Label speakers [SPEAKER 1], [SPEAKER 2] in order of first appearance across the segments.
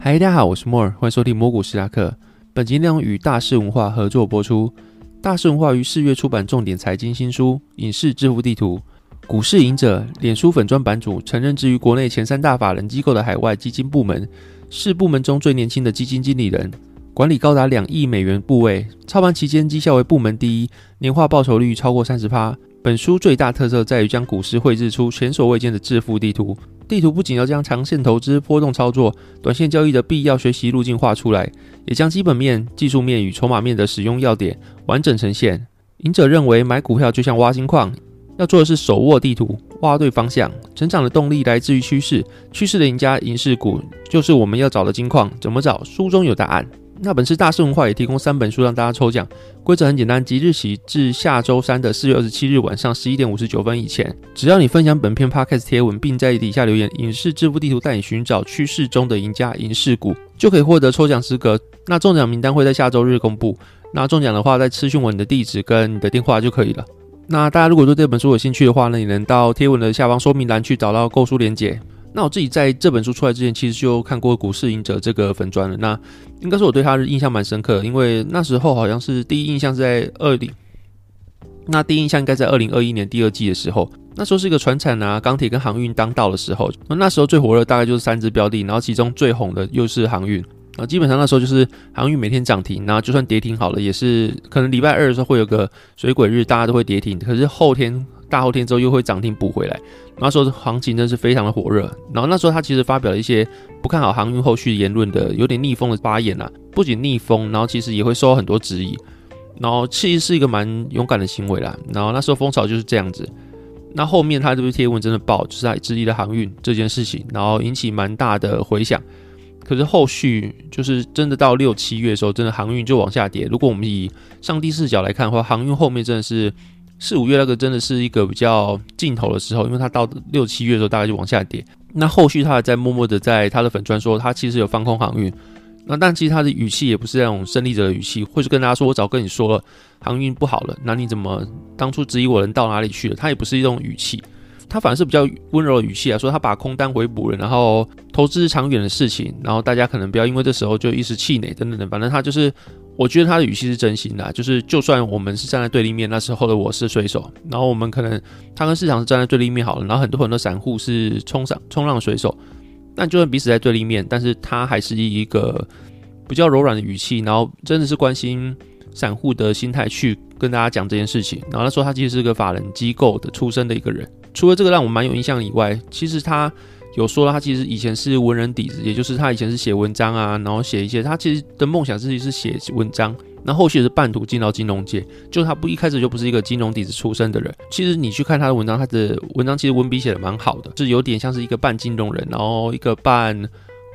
[SPEAKER 1] 嗨，大家好，我是莫尔，欢迎收听魔古斯拉克。本集内容与大师文化合作播出。大师文化于四月出版重点财经新书《影视致富地图》。股市赢者，脸书粉专版主，曾任职于国内前三大法人机构的海外基金部门，是部门中最年轻的基金经理人，管理高达两亿美元部位，操盘期间绩效为部门第一，年化报酬率超过三十趴。本书最大特色在于将股市绘制出前所未见的致富地图。地图不仅要将长线投资、波动操作、短线交易的必要学习路径画出来，也将基本面、技术面与筹码面的使用要点完整呈现。赢者认为，买股票就像挖金矿，要做的是手握地图，挖对方向。成长的动力来自于趋势，趋势的赢家赢势股就是我们要找的金矿。怎么找？书中有答案。那本次大师文化也提供三本书让大家抽奖，规则很简单，即日起至下周三的四月二十七日晚上十一点五十九分以前，只要你分享本篇 podcast 贴文，并在底下留言“影视致富地图”带你寻找趋势中的赢家影视股，就可以获得抽奖资格。那中奖名单会在下周日公布。那中奖的话，在私讯我你的地址跟你的电话就可以了。那大家如果对这本书有兴趣的话呢，你能到贴文的下方说明栏去找到购书链接。那我自己在这本书出来之前，其实就看过《股市赢者》这个粉砖了。那应该是我对他的印象蛮深刻，因为那时候好像是第一印象是在二零，那第一印象应该在二零二一年第二季的时候，那时候是一个船产啊、钢铁跟航运当道的时候。那那时候最火热大概就是三只标的，然后其中最红的又是航运。啊，基本上那时候就是航运每天涨停，然后就算跌停好了，也是可能礼拜二的时候会有个水鬼日，大家都会跌停，可是后天。大后天之后又会涨停补回来，那时候行情真是非常的火热。然后那时候他其实发表了一些不看好航运后续言论的有点逆风的发言啊，不仅逆风，然后其实也会受到很多质疑。然后其实是一个蛮勇敢的行为啦。然后那时候风潮就是这样子。那后面他这篇贴文真的爆，就是他质疑了航运这件事情，然后引起蛮大的回响。可是后续就是真的到六七月的时候，真的航运就往下跌。如果我们以上帝视角来看的话，航运后面真的是。四五月那个真的是一个比较尽头的时候，因为它到六七月的时候大概就往下跌。那后续他还在默默的在他的粉砖说，他其实有放空航运。那但其实他的语气也不是那种胜利者的语气，或是跟大家说我早跟你说了航运不好了，那你怎么当初质疑我人到哪里去了？他也不是一种语气，他反而是比较温柔的语气啊，说他把空单回补了，然后投资是长远的事情，然后大家可能不要因为这时候就一时气馁等等等，反正他就是。我觉得他的语气是真心的，就是就算我们是站在对立面，那时候的我是水手，然后我们可能他跟市场是站在对立面好了，然后很多很多散户是冲上冲浪水手，但就算彼此在对立面，但是他还是一个比较柔软的语气，然后真的是关心散户的心态去跟大家讲这件事情。然后他说他其实是个法人机构的出身的一个人，除了这个让我蛮有印象以外，其实他。有说他其实以前是文人底子，也就是他以前是写文章啊，然后写一些他其实的梦想自己是写文章，那后续是半途进到金融界，就他不一开始就不是一个金融底子出身的人。其实你去看他的文章，他的文章其实文笔写的蛮好的，是有点像是一个半金融人，然后一个半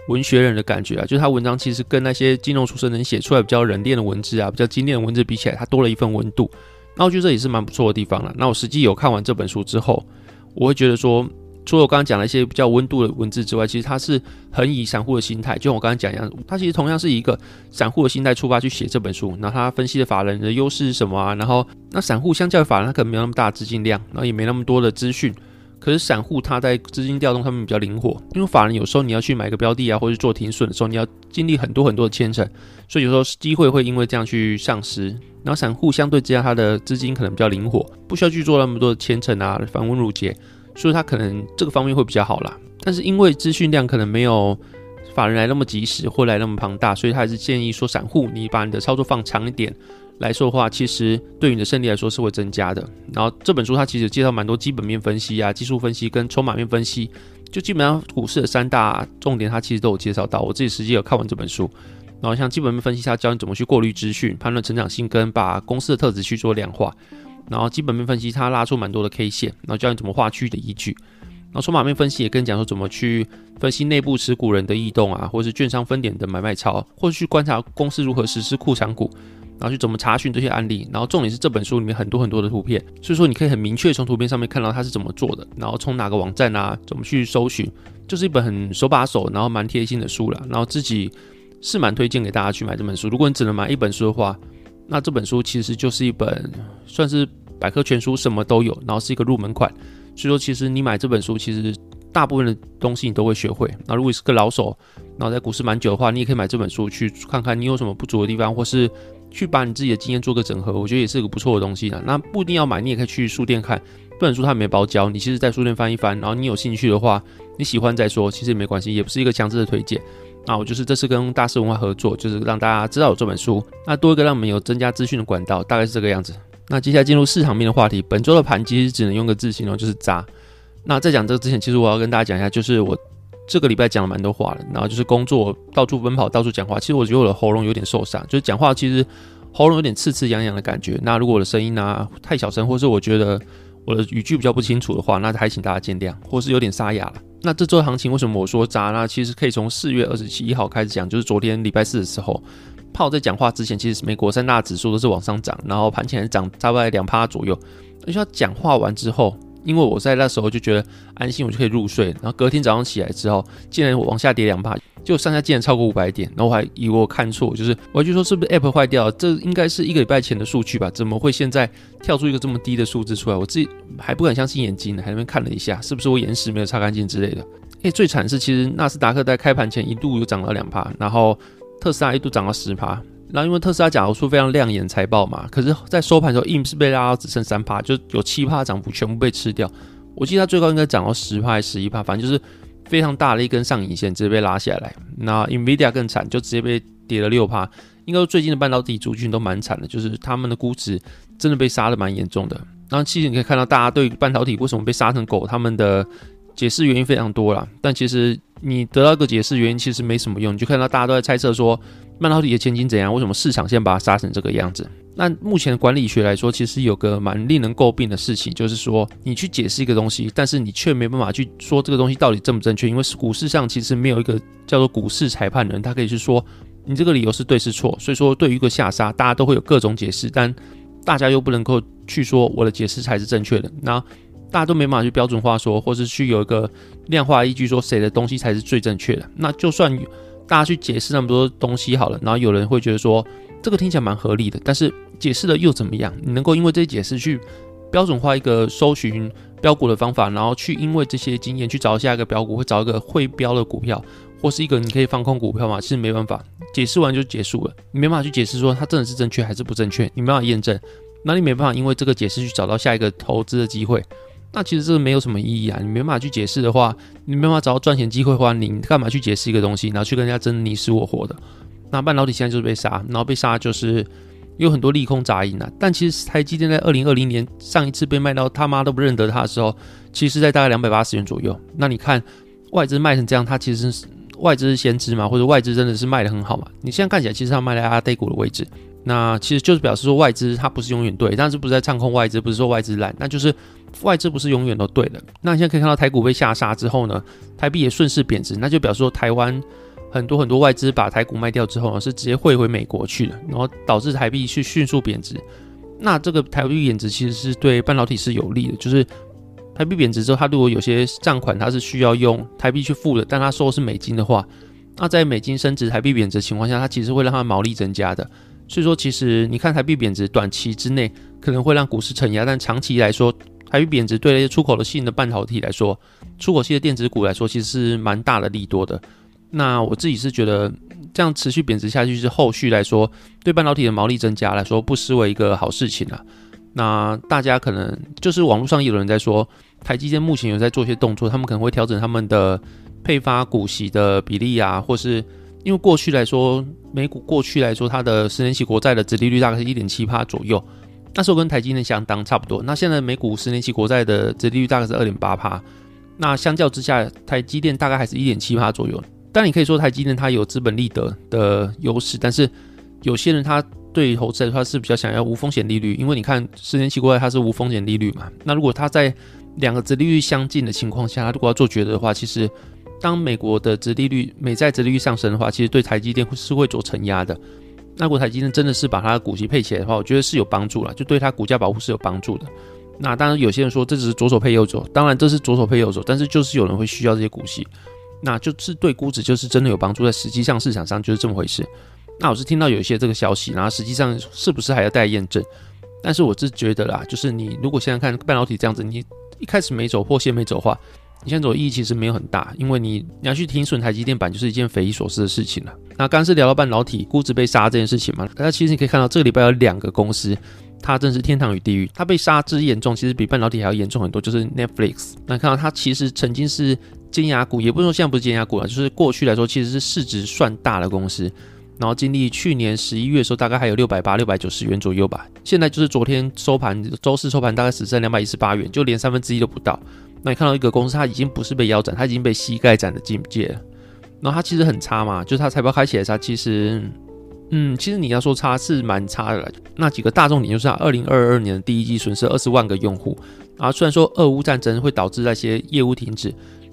[SPEAKER 1] 文学人的感觉啊。就是他文章其实跟那些金融出身人写出来比较冷练的文字啊，比较精炼的文字比起来，他多了一份温度。那我觉得这也是蛮不错的地方了。那我实际有看完这本书之后，我会觉得说。除了我刚刚讲了一些比较温度的文字之外，其实他是很以散户的心态，就像我刚刚讲一样，他其实同样是一个散户的心态出发去写这本书。那他分析的法人的优势是什么啊？然后那散户相较于法人，他可能没有那么大资金量，然后也没那么多的资讯。可是散户他在资金调动上面比较灵活，因为法人有时候你要去买个标的啊，或者做停损的时候，你要经历很多很多的牵扯，所以有时候机会会因为这样去丧失。然后散户相对之下，他的资金可能比较灵活，不需要去做那么多的牵扯啊，繁文缛节。所以他可能这个方面会比较好啦，但是因为资讯量可能没有法人来那么及时或来那么庞大，所以他还是建议说散户你把你的操作放长一点来说的话，其实对你的胜利来说是会增加的。然后这本书它其实介绍蛮多基本面分析啊、技术分析跟筹码面分析，就基本上股市的三大重点它其实都有介绍到。我自己实际有看完这本书，然后像基本面分析，它教你怎么去过滤资讯、判断成长性跟把公司的特质去做量化。然后基本面分析，它拉出蛮多的 K 线，然后教你怎么画区的依据。然后筹码面分析也跟你讲说怎么去分析内部持股人的异动啊，或者是券商分点的买卖潮，或者去观察公司如何实施库藏股，然后去怎么查询这些案例。然后重点是这本书里面很多很多的图片，所以说你可以很明确从图片上面看到它是怎么做的，然后从哪个网站啊，怎么去搜寻，就是一本很手把手，然后蛮贴心的书了。然后自己是蛮推荐给大家去买这本书。如果你只能买一本书的话，那这本书其实就是一本算是百科全书，什么都有，然后是一个入门款。所以说，其实你买这本书，其实大部分的东西你都会学会。那如果你是个老手，然后在股市蛮久的话，你也可以买这本书去看看你有什么不足的地方，或是去把你自己的经验做个整合，我觉得也是个不错的东西呢。那不一定要买，你也可以去书店看这本书，它没包教，你其实在书店翻一翻，然后你有兴趣的话，你喜欢再说，其实也没关系，也不是一个强制的推荐。那我就是这次跟大师文化合作，就是让大家知道有这本书，那多一个让我们有增加资讯的管道，大概是这个样子。那接下来进入市场面的话题，本周的盘其实只能用个字形容，就是渣。那在讲这个之前，其实我要跟大家讲一下，就是我这个礼拜讲了蛮多话了，然后就是工作到处奔跑，到处讲话，其实我觉得我的喉咙有点受伤，就是讲话其实喉咙有点刺刺痒痒的感觉。那如果我的声音呢太小声，或是我觉得我的语句比较不清楚的话，那还请大家见谅，或是有点沙哑了。那这周的行情为什么我说渣呢？其实可以从四月二十七号开始讲，就是昨天礼拜四的时候，炮在讲话之前，其实美国三大指数都是往上涨，然后盘前涨大概两趴左右。而且他讲话完之后。因为我在那时候就觉得安心，我就可以入睡。然后隔天早上起来之后，竟然往下跌两帕，就上下竟然超过五百点。然后我还以为我看错，就是我就说是不是 App 坏掉了？这应该是一个礼拜前的数据吧？怎么会现在跳出一个这么低的数字出来？我自己还不敢相信眼睛呢，还那边看了一下，是不是我眼屎没有擦干净之类的？诶，最惨是其实纳斯达克在开盘前一度有涨了两趴，然后特斯拉一度涨了十趴。然后因为特斯拉假如说非常亮眼财报嘛，可是，在收盘的时候，IM 是被拉到只剩三帕，就有七帕涨幅全部被吃掉。我记得它最高应该涨到十帕还是十一帕，反正就是非常大的一根上影线直接被拉下来。那 Nvidia 更惨，就直接被跌了六帕。应该说最近的半导体族群都蛮惨的，就是他们的估值真的被杀的蛮严重的。然后其实你可以看到大家对半导体为什么被杀成狗，他们的解释原因非常多了。但其实你得到一个解释原因其实没什么用，你就看到大家都在猜测说。半导体的前景怎样？为什么市场先把它杀成这个样子？那目前管理学来说，其实有个蛮令人诟病的事情，就是说你去解释一个东西，但是你却没办法去说这个东西到底正不正确。因为股市上其实没有一个叫做股市裁判的人，他可以去说你这个理由是对是错。所以说，对于一个下杀，大家都会有各种解释，但大家又不能够去说我的解释才是正确的。那大家都没办法去标准化说，或是去有一个量化依据说谁的东西才是最正确的。那就算。大家去解释那么多东西好了，然后有人会觉得说这个听起来蛮合理的，但是解释了又怎么样？你能够因为这些解释去标准化一个搜寻标股的方法，然后去因为这些经验去找下一个标股，会找一个会标的股票，或是一个你可以放空股票吗？其实没办法，解释完就结束了，你没办法去解释说它真的是正确还是不正确，你没办法验证，那你没办法因为这个解释去找到下一个投资的机会。那其实这个没有什么意义啊！你没办法去解释的话，你没办法找到赚钱机会的话，你干嘛去解释一个东西，然后去跟人家争你死我活的？那半导体现在就是被杀，然后被杀就是有很多利空杂音啊。但其实台积电在二零二零年上一次被卖到他妈都不认得它的时候，其实在大概两百八十元左右。那你看外资卖成这样，它其实是外资是先知嘛，或者外资真的是卖的很好嘛？你现在看起来其实它卖在阿呆股的位置，那其实就是表示说外资它不是永远对，但是不是在唱空外资，不是说外资烂，那就是。外资不是永远都对的。那现在可以看到台股被下杀之后呢，台币也顺势贬值，那就表示说台湾很多很多外资把台股卖掉之后呢，是直接汇回美国去了，然后导致台币去迅速贬值。那这个台币贬值其实是对半导体是有利的，就是台币贬值之后，它如果有些账款它是需要用台币去付的，但它收的是美金的话，那在美金升值、台币贬值情况下，它其实会让它毛利增加的。所以说，其实你看台币贬值，短期之内可能会让股市承压，但长期来说，台币贬值对那些出口的性的半导体来说，出口系的电子股来说，其实是蛮大的利多的。那我自己是觉得，这样持续贬值下去，是后续来说对半导体的毛利增加来说，不失为一个好事情啊。那大家可能就是网络上也有人在说，台积电目前有在做一些动作，他们可能会调整他们的配发股息的比例啊，或是因为过去来说，美股过去来说，它的十年期国债的殖利率大概是一点七八左右。那时候跟台积电相当差不多。那现在美股十年期国债的折利率大概是二点八帕，那相较之下，台积电大概还是一点七帕左右。但你可以说台积电它有资本利得的优势，但是有些人他对投资来说是比较想要无风险利率，因为你看十年期国债它是无风险利率嘛。那如果它在两个折利率相近的情况下，它如果要做抉择的话，其实当美国的折利率美债折利率上升的话，其实对台积电是会做承压的。那国台积电真的是把它的股息配起来的话，我觉得是有帮助了，就对它股价保护是有帮助的。那当然有些人说这只是左手配右手，当然这是左手配右手，但是就是有人会需要这些股息，那就是对估值就是真的有帮助，在实际上市场上就是这么回事。那我是听到有一些这个消息，然后实际上是不是还要待验证？但是我是觉得啦，就是你如果现在看半导体这样子，你一开始没走破线没走的话，你现在走意义其实没有很大，因为你你要去停损台积电板就是一件匪夷所思的事情了。那刚刚是聊到半导体估值被杀这件事情嘛？大家其实你可以看到这个礼拜有两个公司，它真是天堂与地狱。它被杀之严重，其实比半导体还要严重很多，就是 Netflix。那看到它其实曾经是尖牙股，也不是说现在不是尖牙股了，就是过去来说其实是市值算大的公司。然后经历去年十一月的时候，大概还有六百八、六百九十元左右吧。现在就是昨天收盘，周四收盘大概只剩两百一十八元，就连三分之一都不到。那你看到一个公司，它已经不是被腰斩，它已经被膝盖斩的境界。然后它其实很差嘛，就是它财报开起来它其实，嗯，其实你要说差是蛮差的。那几个大重点就是它二零二二年的第一季损失二十万个用户。然后虽然说俄乌战争会导致那些业务停止，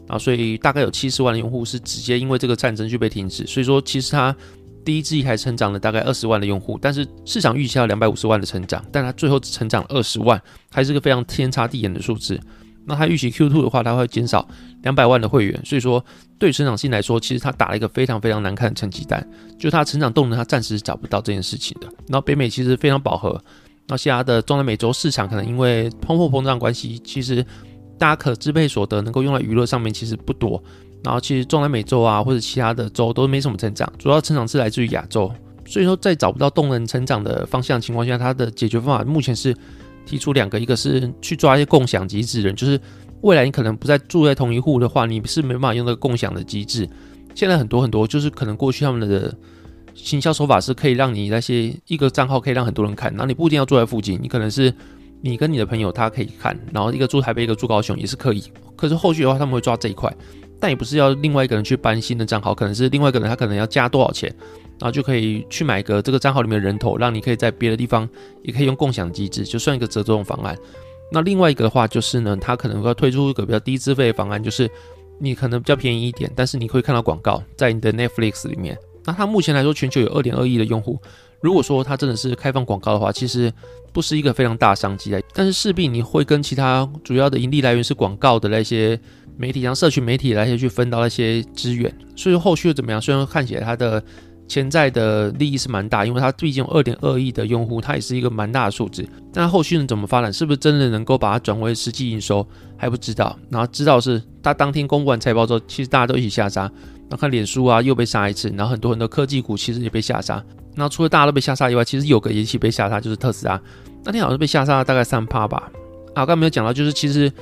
[SPEAKER 1] 然后所以大概有七十万的用户是直接因为这个战争就被停止。所以说其实它。第一季还成长了大概二十万的用户，但是市场预期要两百五十万的成长，但它最后只成长了二十万，还是个非常天差地远的数字。那它预期 Q2 的话，它会减少两百万的会员，所以说对成长性来说，其实它打了一个非常非常难看的成绩单，就它成长动能，它暂时找不到这件事情的。然后北美其实非常饱和，那其他的中南美洲市场可能因为通货膨胀关系，其实大家可支配所得能够用在娱乐上面其实不多。然后其实中南美洲啊，或者其他的州都没什么成长，主要成长是来自于亚洲。所以说，在找不到动能成长的方向情况下，它的解决方法目前是提出两个，一个是去抓一些共享机制人，就是未来你可能不再住在同一户的话，你是没办法用那个共享的机制。现在很多很多，就是可能过去他们的行销手法是可以让你那些一个账号可以让很多人看，然后你不一定要住在附近，你可能是你跟你的朋友他可以看，然后一个住台北，一个住高雄也是可以。可是后续的话，他们会抓这一块。但也不是要另外一个人去搬新的账号，可能是另外一个人他可能要加多少钱，然后就可以去买个这个账号里面的人头，让你可以在别的地方也可以用共享机制，就算一个折中方案。那另外一个的话就是呢，它可能要推出一个比较低资费的方案，就是你可能比较便宜一点，但是你会看到广告在你的 Netflix 里面。那它目前来说全球有二点二亿的用户，如果说它真的是开放广告的话，其实不是一个非常大商机的，但是势必你会跟其他主要的盈利来源是广告的那些。媒体像社群媒体来去分到那些资源，所以后续又怎么样？虽然看起来它的潜在的利益是蛮大，因为它毕竟有二点二亿的用户，它也是一个蛮大的数字。但后续能怎么发展？是不是真的能够把它转为实际营收还不知道。然后知道是它当天公布完财报之后，其实大家都一起下杀。然后看脸书啊又被杀一次，然后很多很多科技股其实也被下杀。然后除了大家都被下杀以外，其实有个也一起被下杀，就是特斯拉。那天好像被下杀大概三趴吧。啊，刚刚没有讲到，就是其实。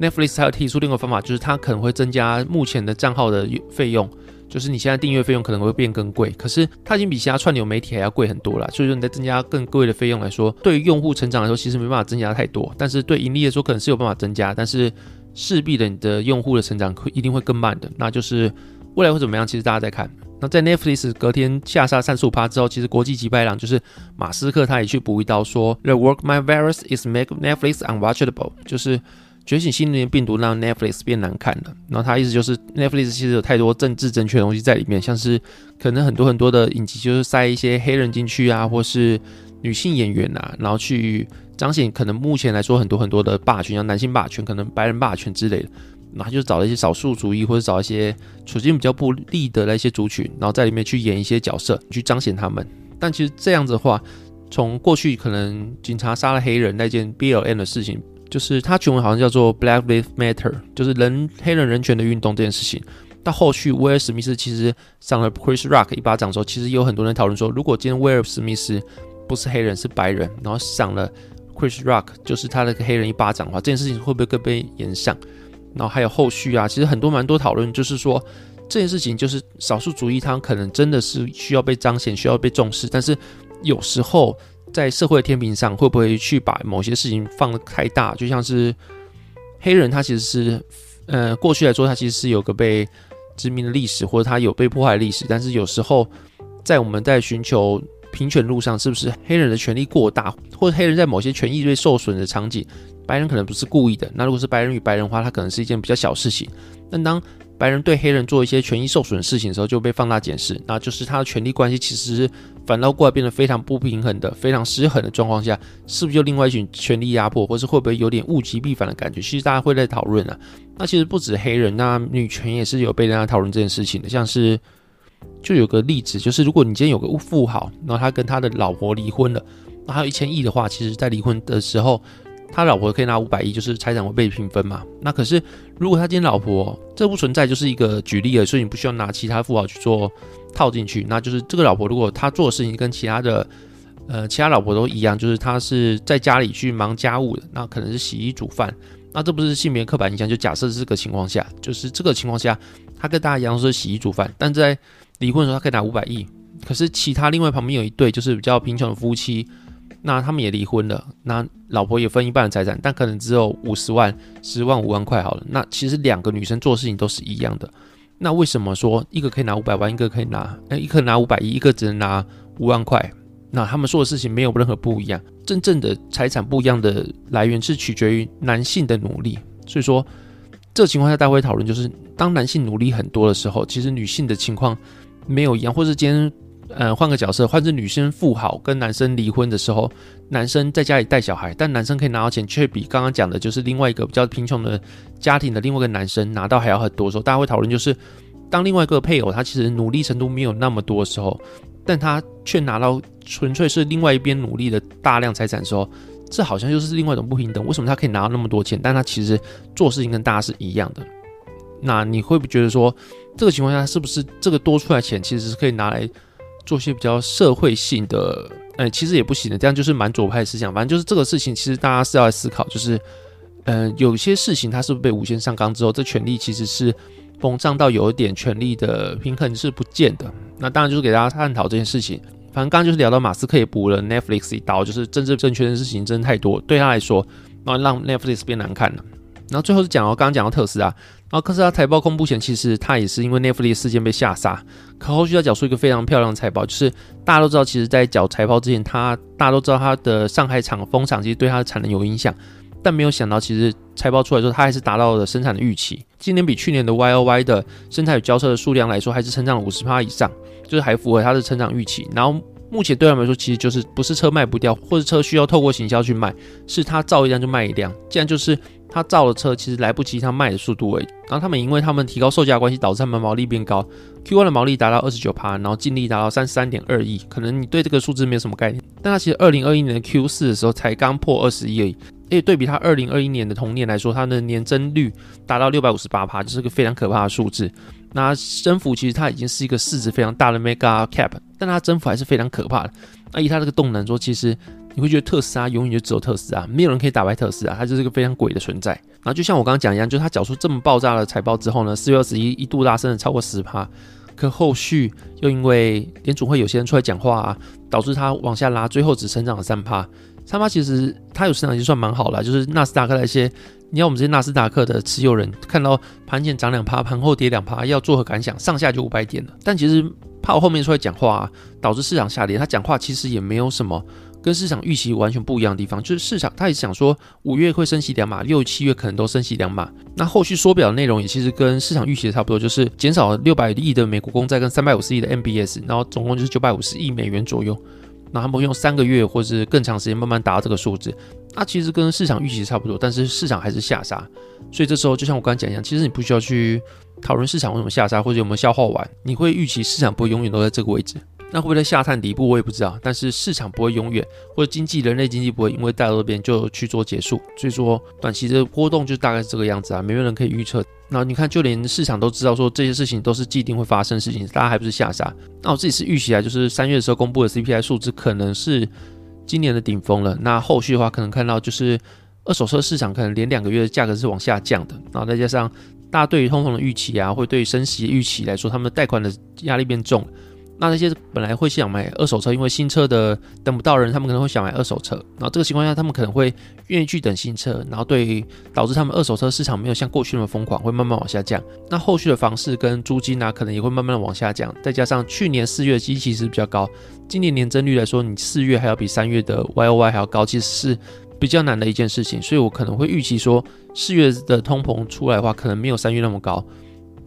[SPEAKER 1] Netflix 还有提出另一个方法，就是它可能会增加目前的账号的费用，就是你现在订阅费用可能会变更贵，可是它已经比其他串流媒体还要贵很多了。所以说你在增加更贵的费用来说，对于用户成长来说其实没办法增加太多，但是对盈利来说可能是有办法增加，但是势必的你的用户的成长会一定会更慢的。那就是未来会怎么样？其实大家在看。那在 Netflix 隔天下杀三十五趴之后，其实国际级败浪就是马斯克他也去补一刀，说 The work my virus is make Netflix unwatchable，就是。觉醒新的病毒让 Netflix 变难看了，然后他意思就是 Netflix 其实有太多政治正确的东西在里面，像是可能很多很多的影集就是塞一些黑人进去啊，或是女性演员啊，然后去彰显可能目前来说很多很多的霸权，像男性霸权、可能白人霸权之类的，然后就找了一些少数主义或者找一些处境比较不利的那些族群，然后在里面去演一些角色去彰显他们。但其实这样子的话，从过去可能警察杀了黑人那件 BLM 的事情。就是他全文好像叫做 Black Lives Matter，就是人黑人人权的运动这件事情。到后续威尔史密斯其实上了 Chris Rock 一巴掌之后，其实有很多人讨论说，如果今天威尔史密斯不是黑人是白人，然后上了 Chris Rock 就是他的黑人一巴掌的话，这件事情会不会更被延上？然后还有后续啊，其实很多蛮多讨论，就是说这件事情就是少数主义，他可能真的是需要被彰显，需要被重视，但是有时候。在社会的天平上，会不会去把某些事情放得太大？就像是黑人，他其实是，呃，过去来说，他其实是有个被殖民的历史，或者他有被迫害的历史。但是有时候，在我们在寻求平权路上，是不是黑人的权利过大，或者黑人在某些权益被受损的场景，白人可能不是故意的。那如果是白人与白人的话，他可能是一件比较小事情。但当白人对黑人做一些权益受损的事情的时候，就被放大检视，那就是他的权力关系其实反倒过来变得非常不平衡的、非常失衡的状况下，是不是就另外一群权力压迫，或是会不会有点物极必反的感觉？其实大家会在讨论啊。那其实不止黑人，那女权也是有被大家讨论这件事情的。像是就有个例子，就是如果你今天有个富豪，然后他跟他的老婆离婚了，那还有一千亿的话，其实在离婚的时候。他老婆可以拿五百亿，就是财产会被平分嘛。那可是如果他今天老婆这不存在，就是一个举例了，所以你不需要拿其他富豪去做套进去。那就是这个老婆如果她做的事情跟其他的呃其他老婆都一样，就是她是在家里去忙家务的，那可能是洗衣煮饭。那这不是性别刻板印象，就假设这个情况下，就是这个情况下，他跟大家一样是洗衣煮饭，但在离婚的时候他可以拿五百亿。可是其他另外旁边有一对就是比较贫穷的夫妻。那他们也离婚了，那老婆也分一半的财产，但可能只有五十万、十万、五万块好了。那其实两个女生做事情都是一样的。那为什么说一个可以拿五百万，一个可以拿，哎，一个拿五百亿，一个只能拿五万块？那他们做的事情没有任何不一样，真正的财产不一样的来源是取决于男性的努力。所以说，这个情况下大家会讨论，就是当男性努力很多的时候，其实女性的情况没有一样，或者今天。嗯，换个角色，换成女生富豪跟男生离婚的时候，男生在家里带小孩，但男生可以拿到钱，却比刚刚讲的就是另外一个比较贫穷的家庭的另外一个男生拿到还要很多。时候大家会讨论，就是当另外一个配偶他其实努力程度没有那么多的时候，但他却拿到纯粹是另外一边努力的大量财产的时候，这好像又是另外一种不平等。为什么他可以拿到那么多钱，但他其实做事情跟大家是一样的？那你会不觉得说，这个情况下是不是这个多出来钱其实是可以拿来？做些比较社会性的，呃，其实也不行的，这样就是蛮左派思想。反正就是这个事情，其实大家是要来思考，就是，呃，有些事情它是不是被无限上纲之后，这权力其实是膨胀到有一点权力的平衡是不见的。那当然就是给大家探讨这件事情。反正刚刚就是聊到马斯克也补了 Netflix 一刀，就是政治正确的事情真的太多，对他来说，然后让 Netflix 变难看了。然后最后是讲到刚刚讲到特斯拉。然后特斯拉财报公布前，其实它也是因为 Netflix 事件被下杀。可后续要缴出一个非常漂亮的财报，就是大家都知道，其实，在缴财报之前，它大家都知道它的上海厂封厂其实对它的产能有影响，但没有想到，其实财报出来之后，它还是达到了生产的预期。今年比去年的 Y O Y 的生产与交车的数量来说，还是成长了五十趴以上，就是还符合它的成长预期。然后目前对他们来说，其实就是不是车卖不掉，或者车需要透过行销去卖，是它造一辆就卖一辆，这样就是。他造的车其实来不及他卖的速度而已，然后他们因为他们提高售价关系，导致他们毛利变高，Q1 的毛利达到二十九趴，然后净利达到三十三点二亿。可能你对这个数字没有什么概念，但他其实二零二一年的 Q 四的时候才刚破二十亿而已。诶，对比他二零二一年的同年来说，它的年增率达到六百五十八趴，就是个非常可怕的数字。那增幅其实它已经是一个市值非常大的 mega cap，但它增幅还是非常可怕的。那以它这个动能说，其实。你会觉得特斯拉永远就只有特斯拉，没有人可以打败特斯拉，它就是一个非常鬼的存在。然后就像我刚刚讲一样，就是它缴出这么爆炸的财报之后呢，四月二十一一度拉升了超过十趴，可后续又因为联储会有些人出来讲话，啊，导致它往下拉，最后只成长了三趴。三趴其实它有市场已经算蛮好了，就是纳斯达克那些，你要我们这些纳斯达克的持有人看到盘前涨两趴，盘后跌两趴，要作何感想？上下就五百点了。但其实怕我后面出来讲话，导致市场下跌，他讲话其实也没有什么。跟市场预期完全不一样的地方，就是市场他也想说五月会升息两码，六七月可能都升息两码。那后续缩表的内容也其实跟市场预期的差不多，就是减少六百亿的美国公债跟三百五十亿的 MBS，然后总共就是九百五十亿美元左右。那他们用三个月或是更长时间慢慢达到这个数字。那其实跟市场预期差不多，但是市场还是下杀。所以这时候就像我刚刚讲一样，其实你不需要去讨论市场为什么下杀或者有没有消化完，你会预期市场不会永远都在这个位置。那会不会在下探底部，我也不知道。但是市场不会永远，或者经济人类经济不会因为大多边就去做结束。所以说，短期的波动就大概是这个样子啊，没有人可以预测。那你看，就连市场都知道说这些事情都是既定会发生的事情，大家还不是吓傻？那我自己是预期啊，就是三月的时候公布的 CPI 数字可能是今年的顶峰了。那后续的话，可能看到就是二手车市场可能连两个月的价格是往下降的。然后再加上大家对于通膨的预期啊，会对于升息的预期来说，他们的贷款的压力变重。那那些本来会想买二手车，因为新车的等不到人，他们可能会想买二手车。然后这个情况下，他们可能会愿意去等新车，然后对导致他们二手车市场没有像过去那么疯狂，会慢慢往下降。那后续的房市跟租金呢，可能也会慢慢的往下降。再加上去年四月的基期是比较高，今年年增率来说，你四月还要比三月的 Y O Y 还要高，其实是比较难的一件事情。所以我可能会预期说，四月的通膨出来的话，可能没有三月那么高。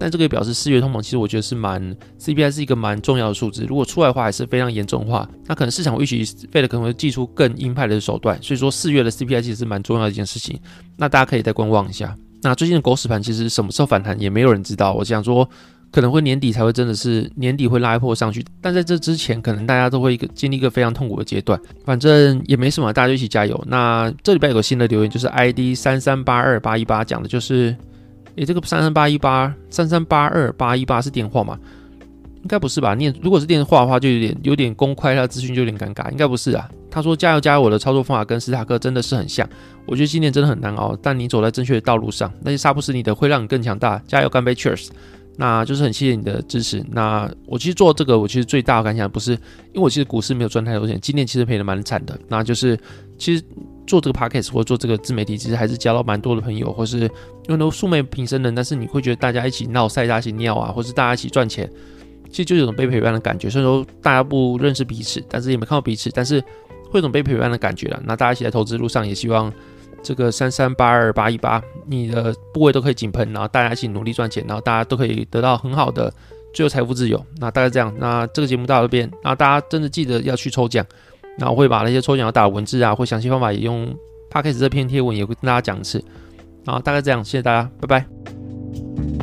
[SPEAKER 1] 但这个表示四月通膨，其实我觉得是蛮 CPI 是一个蛮重要的数字。如果出来的话，还是非常严重的话，那可能市场预期费的可能会祭出更鹰派的手段。所以说四月的 CPI 其实是蛮重要的一件事情。那大家可以再观望一下。那最近的狗屎盘其实什么时候反弹，也没有人知道。我想说，可能会年底才会真的是年底会拉一波上去，但在这之前，可能大家都会一个经历一个非常痛苦的阶段。反正也没什么，大家就一起加油。那这礼拜有个新的留言，就是 ID 三三八二八一八讲的，就是诶，这个三三八一八三三八二八一八是电话吗？应该不是吧？念如果是电话的话，就有点有点公开他的资讯就有点尴尬，应该不是啊。他说加油加油，我的操作方法跟斯塔克真的是很像。我觉得今年真的很难熬，但你走在正确的道路上，那些杀不死你的会让你更强大。加油，干杯，Cheers！那就是很谢谢你的支持。那我其实做这个，我其实最大的感想不是，因为我其实股市没有赚太多钱，今年其实赔的蛮惨的。那就是其实做这个 podcast 或者做这个自媒体，其实还是交到蛮多的朋友，或是有很多素昧平生的，但是你会觉得大家一起闹赛，大家一起尿啊，或是大家一起赚钱。其实就有种被陪伴的感觉，虽然说大家不认识彼此，但是也没看到彼此，但是会有种被陪伴的感觉了。那大家一起在投资路上，也希望这个三三八二八一八，你的部位都可以井喷，然后大家一起努力赚钱，然后大家都可以得到很好的最后财富自由。那大概这样，那这个节目到这边，那大家真的记得要去抽奖，那我会把那些抽奖要打文字啊，或详细方法也用 p a c k e 这篇贴文也会跟大家讲一次。然后大概这样，谢谢大家，拜拜。